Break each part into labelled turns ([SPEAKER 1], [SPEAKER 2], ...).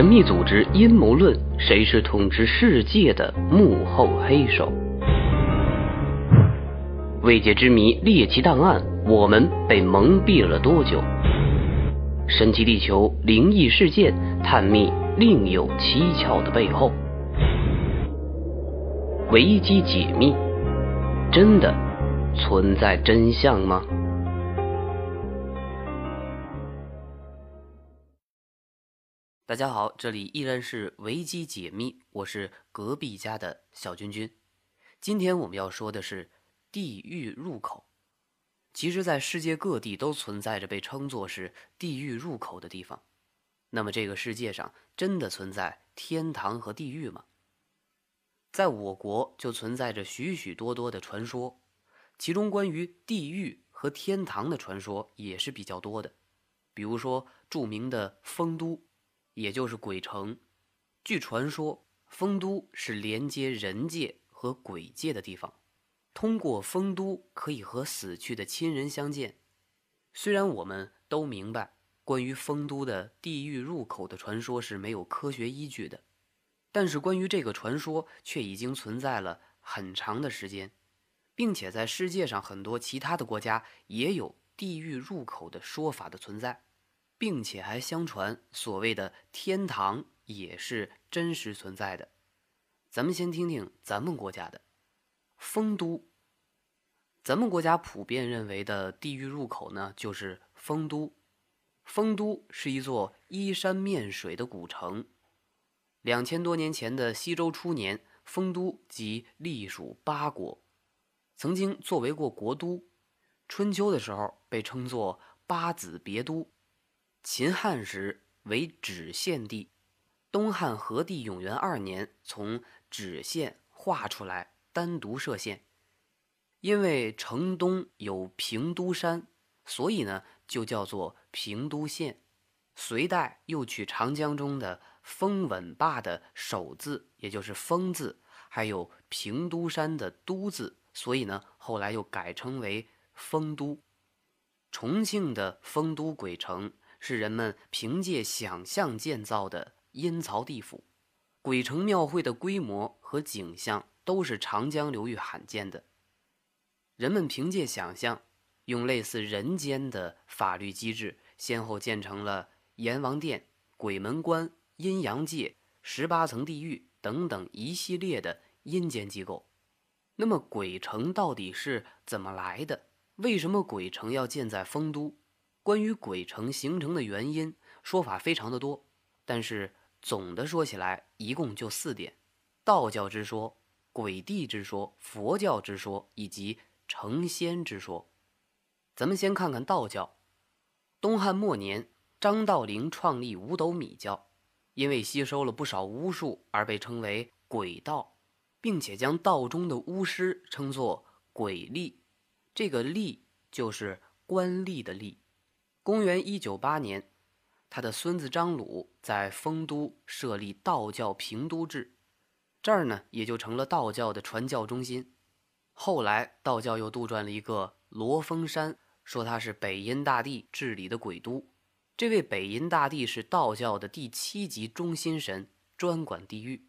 [SPEAKER 1] 神秘组织阴谋论，谁是统治世界的幕后黑手？未解之谜，猎奇档案，我们被蒙蔽了多久？神奇地球灵异事件，探秘另有蹊跷的背后。危机解密，真的存在真相吗？大家好，这里依然是维基解密，我是隔壁家的小君君。今天我们要说的是地狱入口。其实，在世界各地都存在着被称作是地狱入口的地方。那么，这个世界上真的存在天堂和地狱吗？在我国就存在着许许多多的传说，其中关于地狱和天堂的传说也是比较多的。比如说，著名的丰都。也就是鬼城，据传说，丰都是连接人界和鬼界的地方，通过丰都可以和死去的亲人相见。虽然我们都明白，关于丰都的地狱入口的传说是没有科学依据的，但是关于这个传说却已经存在了很长的时间，并且在世界上很多其他的国家也有地狱入口的说法的存在。并且还相传，所谓的天堂也是真实存在的。咱们先听听咱们国家的丰都。咱们国家普遍认为的地狱入口呢，就是丰都。丰都是一座依山面水的古城。两千多年前的西周初年，丰都即隶属八国，曾经作为过国都。春秋的时候被称作八子别都。秦汉时为芷县地，东汉和帝永元二年从芷县划出来，单独设县。因为城东有平都山，所以呢就叫做平都县。隋代又取长江中的封稳坝的首字，也就是封字，还有平都山的都字，所以呢后来又改称为丰都。重庆的丰都鬼城。是人们凭借想象建造的阴曹地府，鬼城庙会的规模和景象都是长江流域罕见的。人们凭借想象，用类似人间的法律机制，先后建成了阎王殿、鬼门关、阴阳界、十八层地狱等等一系列的阴间机构。那么，鬼城到底是怎么来的？为什么鬼城要建在丰都？关于鬼城形成的原因，说法非常的多，但是总的说起来，一共就四点：道教之说、鬼帝之说、佛教之说以及成仙之说。咱们先看看道教。东汉末年，张道陵创立五斗米教，因为吸收了不少巫术而被称为鬼道，并且将道中的巫师称作鬼吏。这个吏就是官吏的吏。公元一九八年，他的孙子张鲁在丰都设立道教平都制，这儿呢也就成了道教的传教中心。后来道教又杜撰了一个罗峰山，说他是北阴大帝治理的鬼都。这位北阴大帝是道教的第七级中心神，专管地狱。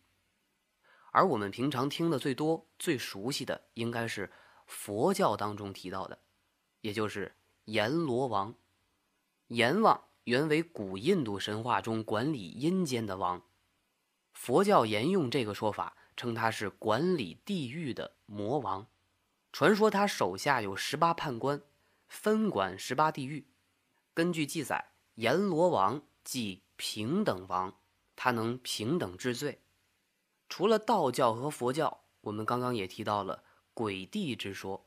[SPEAKER 1] 而我们平常听的最多、最熟悉的，应该是佛教当中提到的，也就是阎罗王。阎王原为古印度神话中管理阴间的王，佛教沿用这个说法，称他是管理地狱的魔王。传说他手下有十八判官，分管十八地狱。根据记载，阎罗王即平等王，他能平等治罪。除了道教和佛教，我们刚刚也提到了鬼帝之说。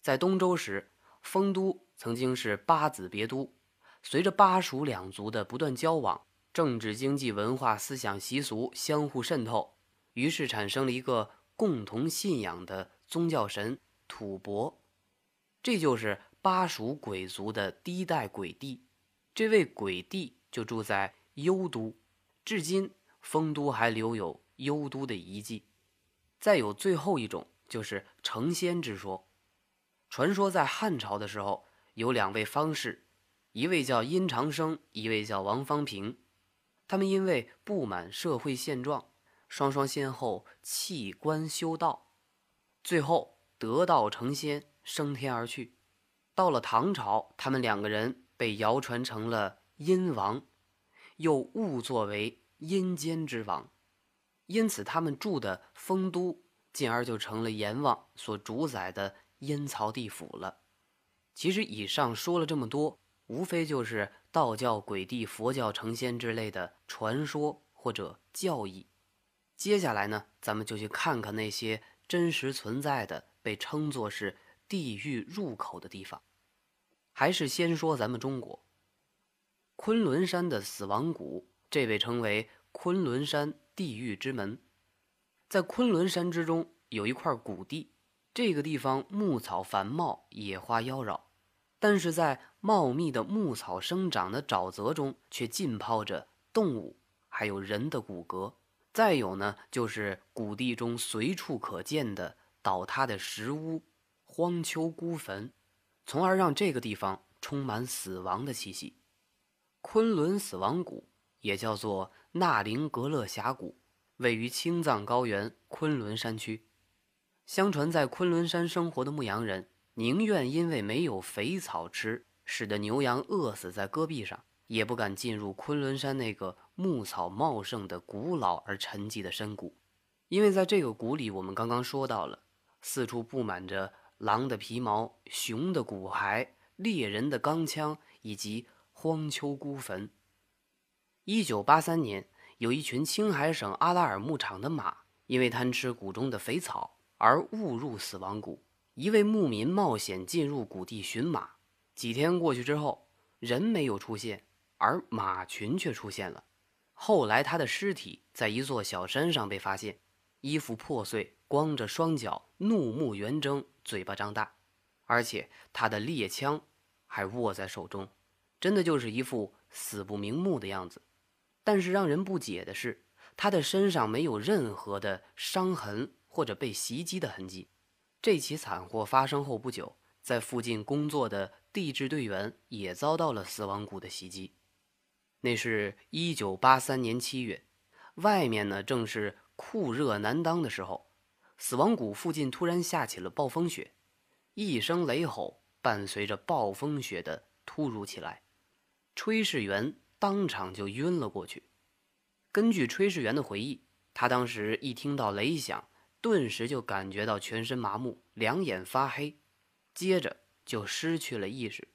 [SPEAKER 1] 在东周时，丰都曾经是八子别都。随着巴蜀两族的不断交往，政治、经济、文化、思想、习俗相互渗透，于是产生了一个共同信仰的宗教神吐蕃，这就是巴蜀鬼族的第一代鬼帝。这位鬼帝就住在幽都，至今丰都还留有幽都的遗迹。再有最后一种就是成仙之说，传说在汉朝的时候有两位方士。一位叫殷长生，一位叫王方平。他们因为不满社会现状，双双先后弃官修道，最后得道成仙，升天而去。到了唐朝，他们两个人被谣传成了阴王，又误作为阴间之王，因此他们住的丰都，进而就成了阎王所主宰的阴曹地府了。其实以上说了这么多，无非就是道教、鬼帝、佛教成仙之类的传说或者教义。接下来呢，咱们就去看看那些真实存在的、被称作是地狱入口的地方。还是先说咱们中国，昆仑山的死亡谷，这被称为昆仑山地狱之门。在昆仑山之中有一块谷地。这个地方牧草繁茂，野花妖娆，但是在茂密的牧草生长的沼泽中，却浸泡着动物还有人的骨骼。再有呢，就是谷地中随处可见的倒塌的石屋、荒丘孤坟，从而让这个地方充满死亡的气息。昆仑死亡谷也叫做纳林格勒峡谷，位于青藏高原昆仑山区。相传，在昆仑山生活的牧羊人宁愿因为没有肥草吃，使得牛羊饿死在戈壁上，也不敢进入昆仑山那个牧草茂盛的古老而沉寂的深谷，因为在这个谷里，我们刚刚说到了，四处布满着狼的皮毛、熊的骨骸、猎人的钢枪以及荒丘孤坟。一九八三年，有一群青海省阿拉尔牧场的马，因为贪吃谷中的肥草。而误入死亡谷，一位牧民冒险进入谷地寻马。几天过去之后，人没有出现，而马群却出现了。后来，他的尸体在一座小山上被发现，衣服破碎，光着双脚，怒目圆睁，嘴巴张大，而且他的猎枪还握在手中，真的就是一副死不瞑目的样子。但是让人不解的是，他的身上没有任何的伤痕。或者被袭击的痕迹。这起惨祸发生后不久，在附近工作的地质队员也遭到了死亡谷的袭击。那是一九八三年七月，外面呢正是酷热难当的时候，死亡谷附近突然下起了暴风雪，一声雷吼伴随着暴风雪的突如其来，炊事员当场就晕了过去。根据炊事员的回忆，他当时一听到雷响。顿时就感觉到全身麻木，两眼发黑，接着就失去了意识。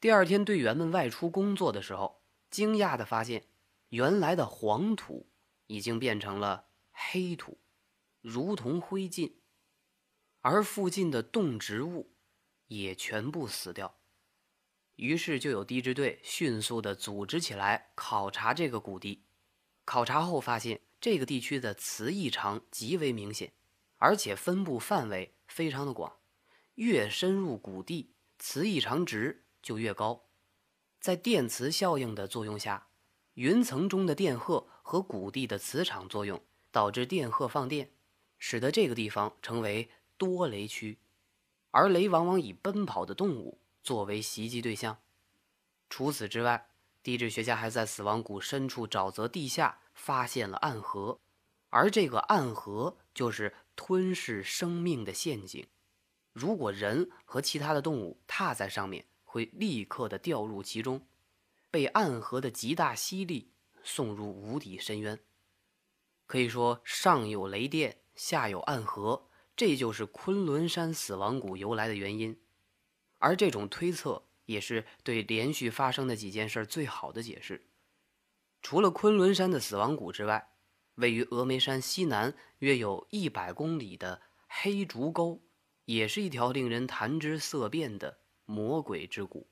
[SPEAKER 1] 第二天，队员们外出工作的时候，惊讶地发现，原来的黄土已经变成了黑土，如同灰烬，而附近的动植物也全部死掉。于是，就有地质队迅速地组织起来考察这个谷地。考察后发现。这个地区的磁异常极为明显，而且分布范围非常的广，越深入谷地，磁异常值就越高。在电磁效应的作用下，云层中的电荷和谷地的磁场作用导致电荷放电，使得这个地方成为多雷区，而雷往往以奔跑的动物作为袭击对象。除此之外，地质学家还在死亡谷深处沼泽地下。发现了暗河，而这个暗河就是吞噬生命的陷阱。如果人和其他的动物踏在上面，会立刻的掉入其中，被暗河的极大吸力送入无底深渊。可以说，上有雷电，下有暗河，这就是昆仑山死亡谷由来的原因。而这种推测也是对连续发生的几件事最好的解释。除了昆仑山的死亡谷之外，位于峨眉山西南约有一百公里的黑竹沟，也是一条令人谈之色变的魔鬼之谷。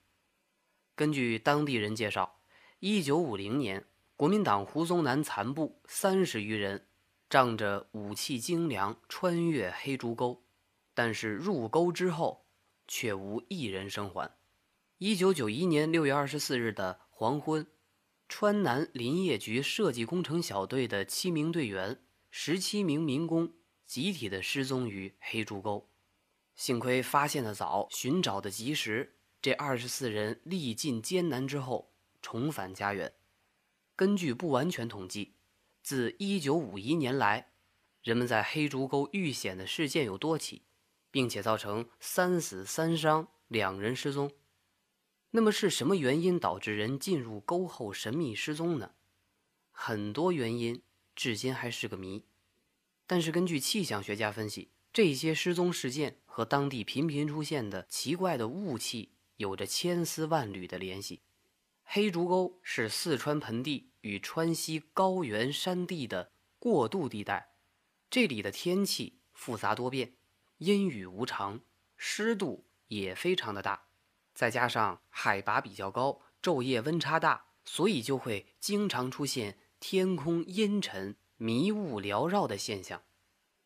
[SPEAKER 1] 根据当地人介绍，一九五零年，国民党胡宗南残部三十余人，仗着武器精良，穿越黑竹沟，但是入沟之后，却无一人生还。一九九一年六月二十四日的黄昏。川南林业局设计工程小队的七名队员、十七名民工集体的失踪于黑竹沟，幸亏发现的早，寻找的及时，这二十四人历尽艰难之后重返家园。根据不完全统计，自1951年来，人们在黑竹沟遇险的事件有多起，并且造成三死三伤，两人失踪。那么是什么原因导致人进入沟后神秘失踪呢？很多原因至今还是个谜。但是根据气象学家分析，这些失踪事件和当地频频出现的奇怪的雾气有着千丝万缕的联系。黑竹沟是四川盆地与川西高原山地的过渡地带，这里的天气复杂多变，阴雨无常，湿度也非常的大。再加上海拔比较高，昼夜温差大，所以就会经常出现天空阴沉、迷雾缭绕的现象。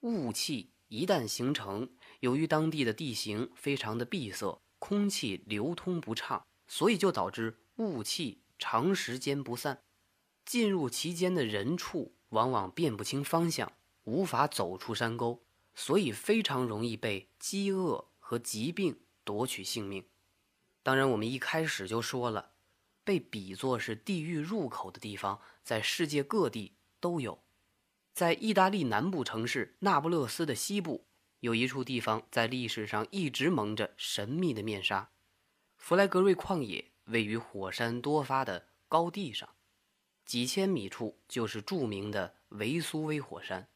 [SPEAKER 1] 雾气一旦形成，由于当地的地形非常的闭塞，空气流通不畅，所以就导致雾气长时间不散，进入其间的人畜往往辨不清方向，无法走出山沟，所以非常容易被饥饿和疾病夺取性命。当然，我们一开始就说了，被比作是地狱入口的地方，在世界各地都有。在意大利南部城市那不勒斯的西部，有一处地方在历史上一直蒙着神秘的面纱。弗莱格瑞旷野位于火山多发的高地上，几千米处就是著名的维苏威火山。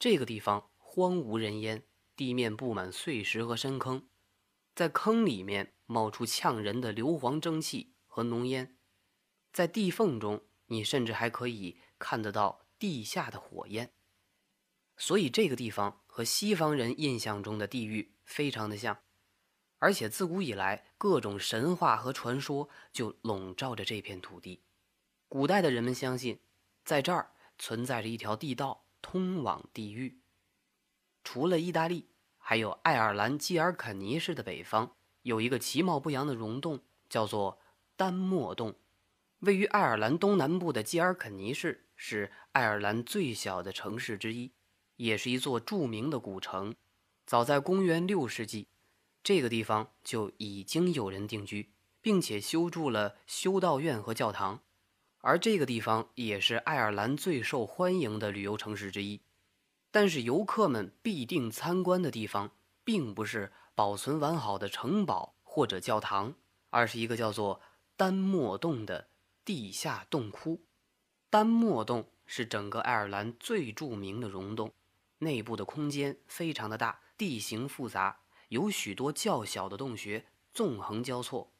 [SPEAKER 1] 这个地方荒无人烟，地面布满碎石和深坑，在坑里面。冒出呛人的硫磺蒸汽和浓烟，在地缝中，你甚至还可以看得到地下的火焰。所以这个地方和西方人印象中的地狱非常的像，而且自古以来，各种神话和传说就笼罩着这片土地。古代的人们相信，在这儿存在着一条地道通往地狱。除了意大利，还有爱尔兰基尔肯尼市的北方。有一个其貌不扬的溶洞，叫做丹莫洞，位于爱尔兰东南部的基尔肯尼市，是爱尔兰最小的城市之一，也是一座著名的古城。早在公元六世纪，这个地方就已经有人定居，并且修筑了修道院和教堂。而这个地方也是爱尔兰最受欢迎的旅游城市之一。但是游客们必定参观的地方，并不是。保存完好的城堡或者教堂，而是一个叫做丹莫洞的地下洞窟。丹莫洞是整个爱尔兰最著名的溶洞，内部的空间非常的大，地形复杂，有许多较小的洞穴纵横交错。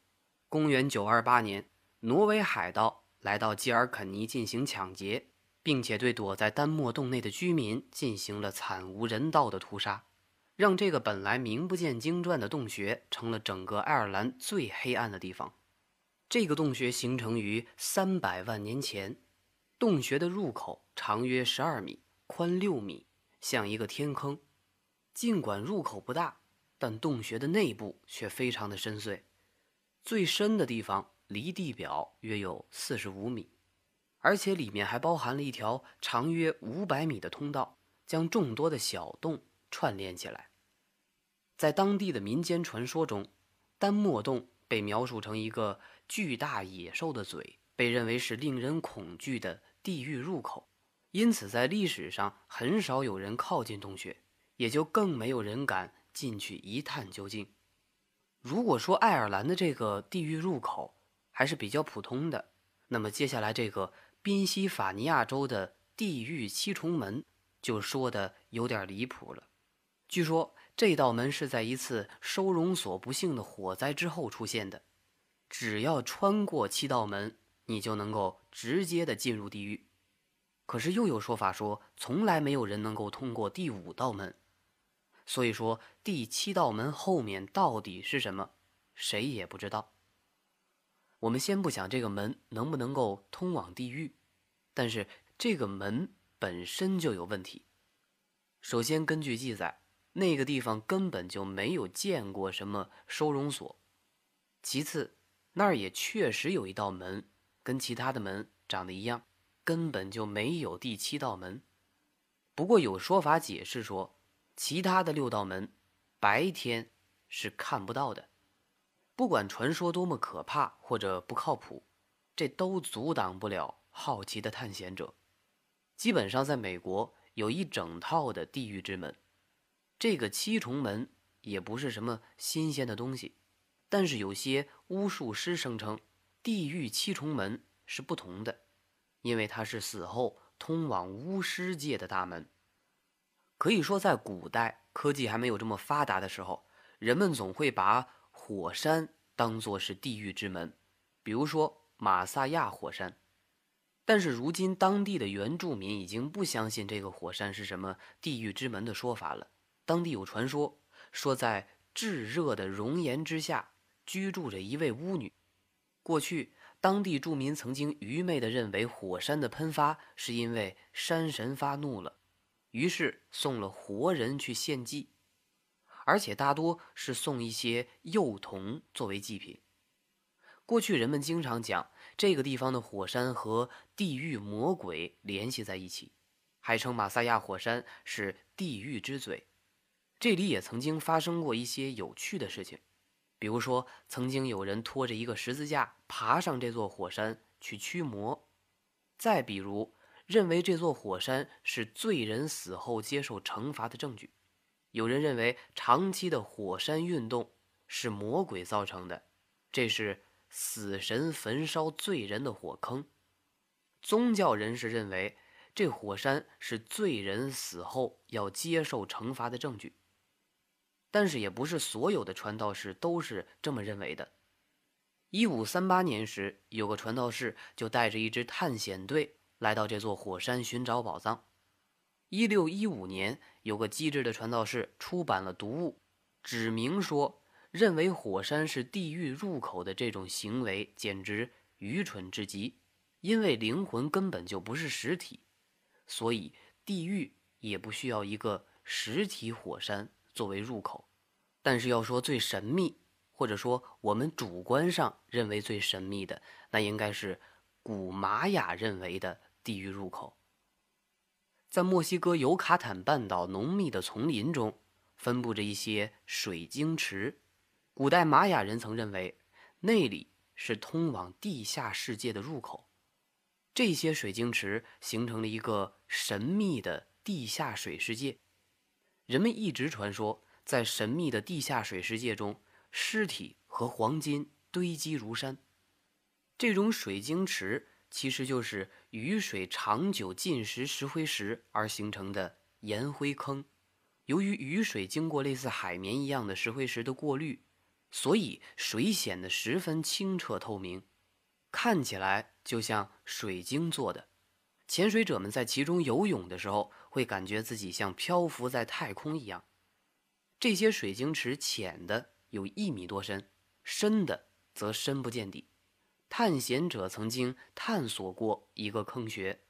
[SPEAKER 1] 公元928年，挪威海盗来到基尔肯尼进行抢劫，并且对躲在丹莫洞内的居民进行了惨无人道的屠杀。让这个本来名不见经传的洞穴成了整个爱尔兰最黑暗的地方。这个洞穴形成于三百万年前，洞穴的入口长约十二米，宽六米，像一个天坑。尽管入口不大，但洞穴的内部却非常的深邃，最深的地方离地表约有四十五米，而且里面还包含了一条长约五百米的通道，将众多的小洞串联起来。在当地的民间传说中，丹莫洞被描述成一个巨大野兽的嘴，被认为是令人恐惧的地狱入口，因此在历史上很少有人靠近洞穴，也就更没有人敢进去一探究竟。如果说爱尔兰的这个地狱入口还是比较普通的，那么接下来这个宾夕法尼亚州的地狱七重门就说的有点离谱了。据说。这道门是在一次收容所不幸的火灾之后出现的。只要穿过七道门，你就能够直接的进入地狱。可是又有说法说，从来没有人能够通过第五道门。所以说，第七道门后面到底是什么，谁也不知道。我们先不想这个门能不能够通往地狱，但是这个门本身就有问题。首先，根据记载。那个地方根本就没有见过什么收容所。其次，那儿也确实有一道门，跟其他的门长得一样，根本就没有第七道门。不过有说法解释说，其他的六道门白天是看不到的。不管传说多么可怕或者不靠谱，这都阻挡不了好奇的探险者。基本上，在美国有一整套的地狱之门。这个七重门也不是什么新鲜的东西，但是有些巫术师声称，地狱七重门是不同的，因为它是死后通往巫师界的大门。可以说，在古代科技还没有这么发达的时候，人们总会把火山当作是地狱之门，比如说马萨亚火山。但是如今，当地的原住民已经不相信这个火山是什么地狱之门的说法了。当地有传说，说在炙热的熔岩之下居住着一位巫女。过去，当地住民曾经愚昧地认为火山的喷发是因为山神发怒了。于是送了活人去献祭，而且大多是送一些幼童作为祭品。过去人们经常讲这个地方的火山和地狱魔鬼联系在一起，还称马萨亚火山是地狱之嘴。这里也曾经发生过一些有趣的事情，比如说曾经有人拖着一个十字架爬上这座火山去驱魔，再比如。认为这座火山是罪人死后接受惩罚的证据。有人认为长期的火山运动是魔鬼造成的，这是死神焚烧罪人的火坑。宗教人士认为这火山是罪人死后要接受惩罚的证据。但是也不是所有的传道士都是这么认为的。一五三八年时，有个传道士就带着一支探险队。来到这座火山寻找宝藏。一六一五年，有个机智的传道士出版了读物，指明说，认为火山是地狱入口的这种行为简直愚蠢至极，因为灵魂根本就不是实体，所以地狱也不需要一个实体火山作为入口。但是要说最神秘，或者说我们主观上认为最神秘的，那应该是古玛雅认为的。地狱入口，在墨西哥尤卡坦半岛浓密的丛林中，分布着一些水晶池。古代玛雅人曾认为，那里是通往地下世界的入口。这些水晶池形成了一个神秘的地下水世界。人们一直传说，在神秘的地下水世界中，尸体和黄金堆积如山。这种水晶池。其实就是雨水长久浸蚀石灰石而形成的盐灰坑。由于雨水经过类似海绵一样的石灰石的过滤，所以水显得十分清澈透明，看起来就像水晶做的。潜水者们在其中游泳的时候，会感觉自己像漂浮在太空一样。这些水晶池浅的有一米多深，深的则深不见底。探险者曾经探索过一个坑穴，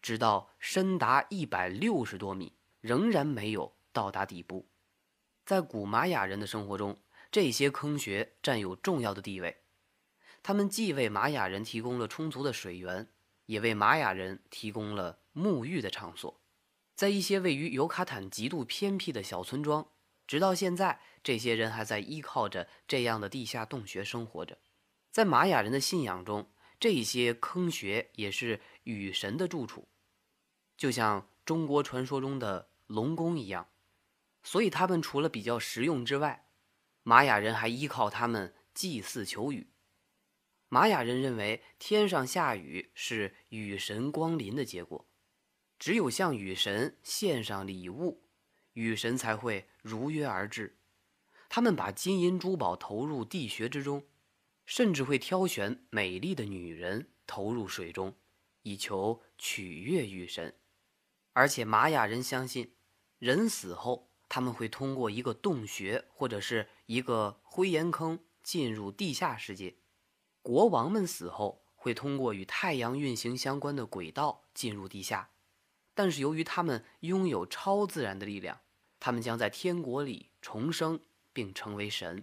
[SPEAKER 1] 直到深达一百六十多米，仍然没有到达底部。在古玛雅人的生活中，这些坑穴占有重要的地位。他们既为玛雅人提供了充足的水源，也为玛雅人提供了沐浴的场所。在一些位于尤卡坦极度偏僻的小村庄，直到现在，这些人还在依靠着这样的地下洞穴生活着。在玛雅人的信仰中，这些坑穴也是雨神的住处，就像中国传说中的龙宫一样。所以，他们除了比较实用之外，玛雅人还依靠他们祭祀求雨。玛雅人认为，天上下雨是雨神光临的结果，只有向雨神献上礼物，雨神才会如约而至。他们把金银珠宝投入地穴之中。甚至会挑选美丽的女人投入水中，以求取悦雨神。而且玛雅人相信，人死后他们会通过一个洞穴或者是一个灰岩坑进入地下世界。国王们死后会通过与太阳运行相关的轨道进入地下。但是由于他们拥有超自然的力量，他们将在天国里重生并成为神。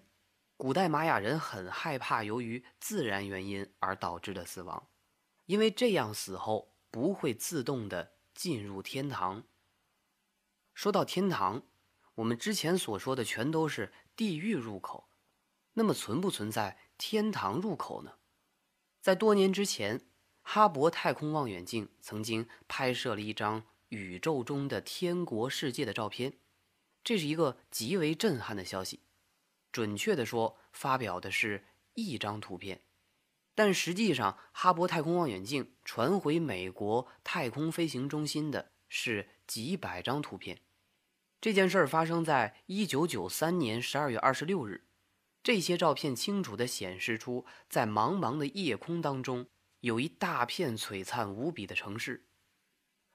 [SPEAKER 1] 古代玛雅人很害怕由于自然原因而导致的死亡，因为这样死后不会自动的进入天堂。说到天堂，我们之前所说的全都是地狱入口，那么存不存在天堂入口呢？在多年之前，哈勃太空望远镜曾经拍摄了一张宇宙中的天国世界的照片，这是一个极为震撼的消息。准确的说，发表的是一张图片，但实际上，哈勃太空望远镜传回美国太空飞行中心的是几百张图片。这件事儿发生在一九九三年十二月二十六日。这些照片清楚地显示出，在茫茫的夜空当中，有一大片璀璨无比的城市。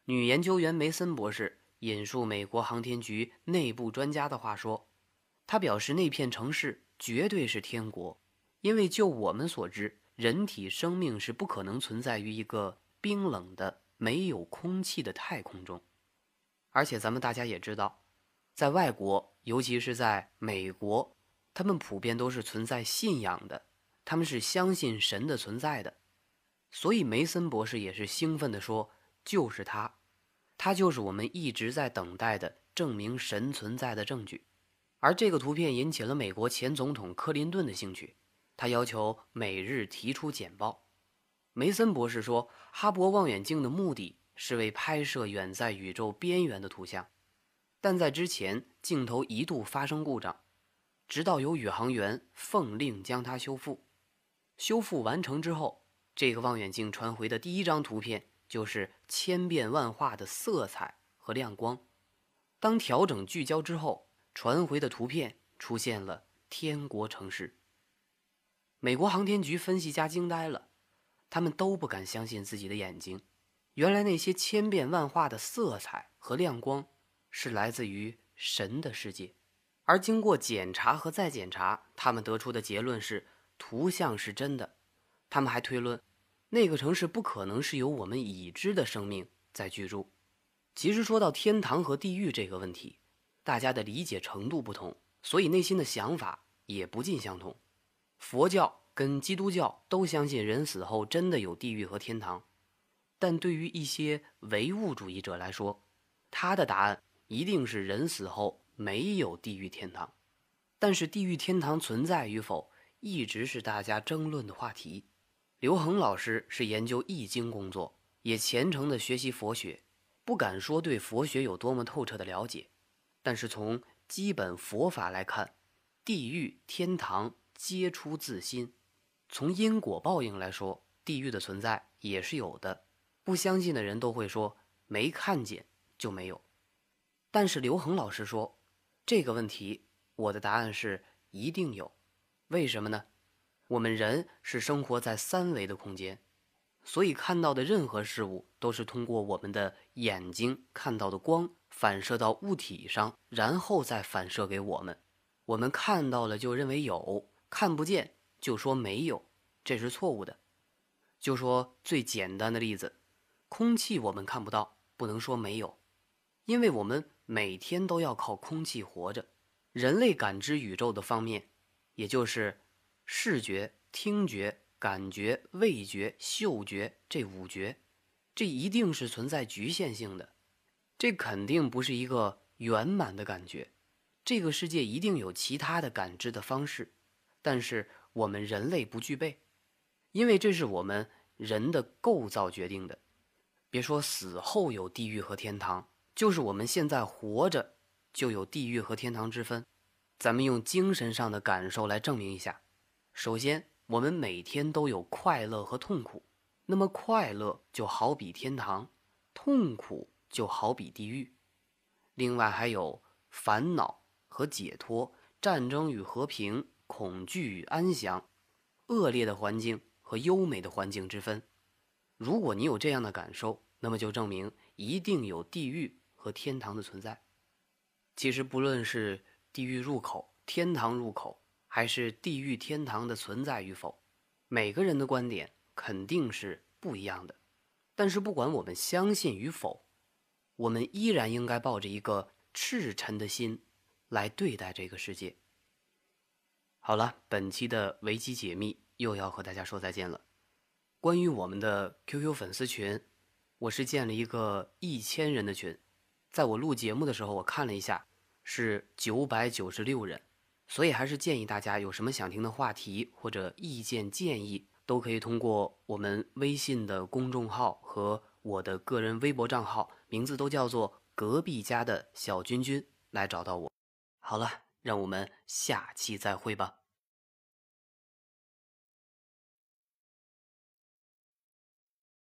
[SPEAKER 1] 女研究员梅森博士引述美国航天局内部专家的话说：“他表示，那片城市绝对是天国，因为就我们所知，人体生命是不可能存在于一个冰冷的、没有空气的太空中。而且，咱们大家也知道，在外国，尤其是在美国。”他们普遍都是存在信仰的，他们是相信神的存在的，所以梅森博士也是兴奋地说：“就是他，他就是我们一直在等待的证明神存在的证据。”而这个图片引起了美国前总统克林顿的兴趣，他要求每日提出简报。梅森博士说：“哈勃望远镜的目的是为拍摄远在宇宙边缘的图像，但在之前镜头一度发生故障。”直到有宇航员奉令将它修复，修复完成之后，这个望远镜传回的第一张图片就是千变万化的色彩和亮光。当调整聚焦之后，传回的图片出现了天国城市。美国航天局分析家惊呆了，他们都不敢相信自己的眼睛。原来那些千变万化的色彩和亮光，是来自于神的世界。而经过检查和再检查，他们得出的结论是图像是真的。他们还推论，那个城市不可能是由我们已知的生命在居住。其实说到天堂和地狱这个问题，大家的理解程度不同，所以内心的想法也不尽相同。佛教跟基督教都相信人死后真的有地狱和天堂，但对于一些唯物主义者来说，他的答案一定是人死后。没有地狱天堂，但是地狱天堂存在与否一直是大家争论的话题。刘恒老师是研究易经工作，也虔诚的学习佛学，不敢说对佛学有多么透彻的了解，但是从基本佛法来看，地狱天堂皆出自心。从因果报应来说，地狱的存在也是有的。不相信的人都会说没看见就没有，但是刘恒老师说。这个问题，我的答案是一定有。为什么呢？我们人是生活在三维的空间，所以看到的任何事物都是通过我们的眼睛看到的光反射到物体上，然后再反射给我们。我们看到了就认为有，看不见就说没有，这是错误的。就说最简单的例子，空气我们看不到，不能说没有，因为我们。每天都要靠空气活着，人类感知宇宙的方面，也就是视觉、听觉、感觉、味觉、嗅觉这五觉，这一定是存在局限性的，这肯定不是一个圆满的感觉。这个世界一定有其他的感知的方式，但是我们人类不具备，因为这是我们人的构造决定的。别说死后有地狱和天堂。就是我们现在活着，就有地狱和天堂之分。咱们用精神上的感受来证明一下。首先，我们每天都有快乐和痛苦，那么快乐就好比天堂，痛苦就好比地狱。另外还有烦恼和解脱、战争与和平、恐惧与安详、恶劣的环境和优美的环境之分。如果你有这样的感受，那么就证明一定有地狱。和天堂的存在，其实不论是地狱入口、天堂入口，还是地狱天堂的存在与否，每个人的观点肯定是不一样的。但是不管我们相信与否，我们依然应该抱着一个赤诚的心来对待这个世界。好了，本期的维基解密又要和大家说再见了。关于我们的 QQ 粉丝群，我是建了一个一千人的群。在我录节目的时候，我看了一下，是九百九十六人，所以还是建议大家有什么想听的话题或者意见建议，都可以通过我们微信的公众号和我的个人微博账号，名字都叫做“隔壁家的小君君”来找到我。好了，让我们下期再会吧。